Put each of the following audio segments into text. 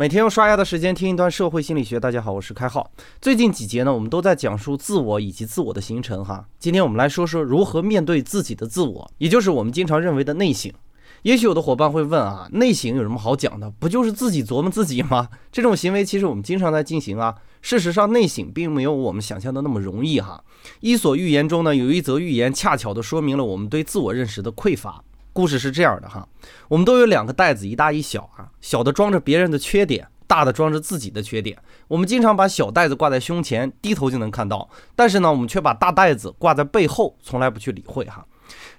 每天用刷牙的时间听一段社会心理学。大家好，我是开浩。最近几节呢，我们都在讲述自我以及自我的形成。哈，今天我们来说说如何面对自己的自我，也就是我们经常认为的内省。也许有的伙伴会问啊，内省有什么好讲的？不就是自己琢磨自己吗？这种行为其实我们经常在进行啊。事实上，内省并没有我们想象的那么容易哈。《伊索寓言》中呢，有一则寓言，恰巧的说明了我们对自我认识的匮乏。故事是这样的哈，我们都有两个袋子，一大一小啊，小的装着别人的缺点，大的装着自己的缺点。我们经常把小袋子挂在胸前，低头就能看到，但是呢，我们却把大袋子挂在背后，从来不去理会哈。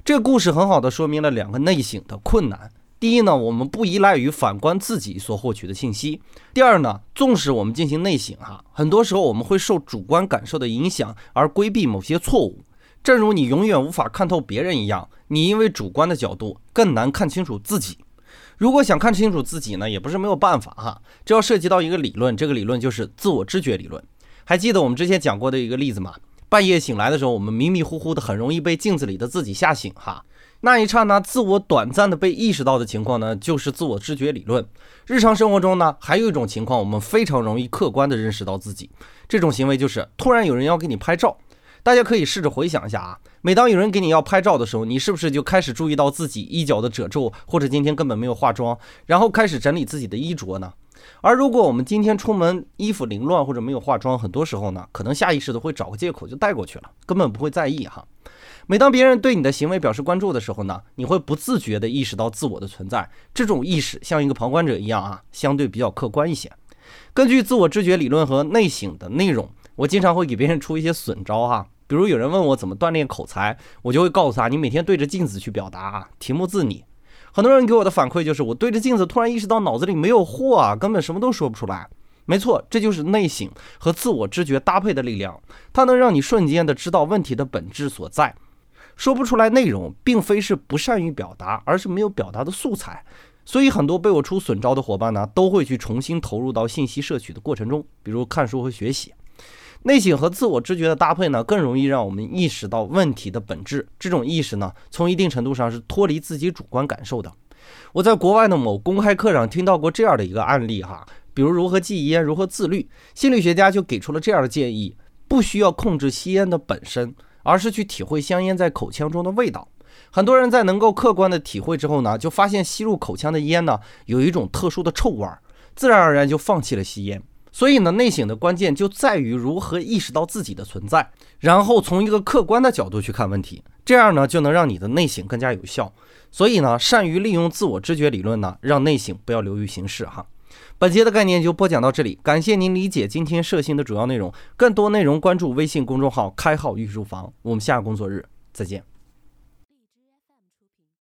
这个故事很好的说明了两个内省的困难。第一呢，我们不依赖于反观自己所获取的信息；第二呢，纵使我们进行内省哈，很多时候我们会受主观感受的影响而规避某些错误。正如你永远无法看透别人一样，你因为主观的角度更难看清楚自己。如果想看清楚自己呢，也不是没有办法哈。这要涉及到一个理论，这个理论就是自我知觉理论。还记得我们之前讲过的一个例子吗？半夜醒来的时候，我们迷迷糊糊的，很容易被镜子里的自己吓醒哈。那一刹那，自我短暂的被意识到的情况呢，就是自我知觉理论。日常生活中呢，还有一种情况，我们非常容易客观的认识到自己。这种行为就是突然有人要给你拍照。大家可以试着回想一下啊，每当有人给你要拍照的时候，你是不是就开始注意到自己衣角的褶皱，或者今天根本没有化妆，然后开始整理自己的衣着呢？而如果我们今天出门衣服凌乱或者没有化妆，很多时候呢，可能下意识的会找个借口就带过去了，根本不会在意哈。每当别人对你的行为表示关注的时候呢，你会不自觉的意识到自我的存在，这种意识像一个旁观者一样啊，相对比较客观一些。根据自我知觉理论和内省的内容。我经常会给别人出一些损招哈，比如有人问我怎么锻炼口才，我就会告诉他，你每天对着镜子去表达啊，题目自拟。很多人给我的反馈就是，我对着镜子突然意识到脑子里没有货啊，根本什么都说不出来。没错，这就是内省和自我知觉搭配的力量，它能让你瞬间的知道问题的本质所在。说不出来内容，并非是不善于表达，而是没有表达的素材。所以很多被我出损招的伙伴呢，都会去重新投入到信息摄取的过程中，比如看书和学习。内省和自我知觉的搭配呢，更容易让我们意识到问题的本质。这种意识呢，从一定程度上是脱离自己主观感受的。我在国外的某公开课上听到过这样的一个案例哈，比如如何戒烟、如何自律，心理学家就给出了这样的建议：不需要控制吸烟的本身，而是去体会香烟在口腔中的味道。很多人在能够客观的体会之后呢，就发现吸入口腔的烟呢，有一种特殊的臭味儿，自然而然就放弃了吸烟。所以呢，内省的关键就在于如何意识到自己的存在，然后从一个客观的角度去看问题，这样呢就能让你的内省更加有效。所以呢，善于利用自我知觉理论呢，让内省不要流于形式哈。本节的概念就播讲到这里，感谢您理解今天涉新的主要内容。更多内容关注微信公众号“开号预书房”，我们下个工作日再见。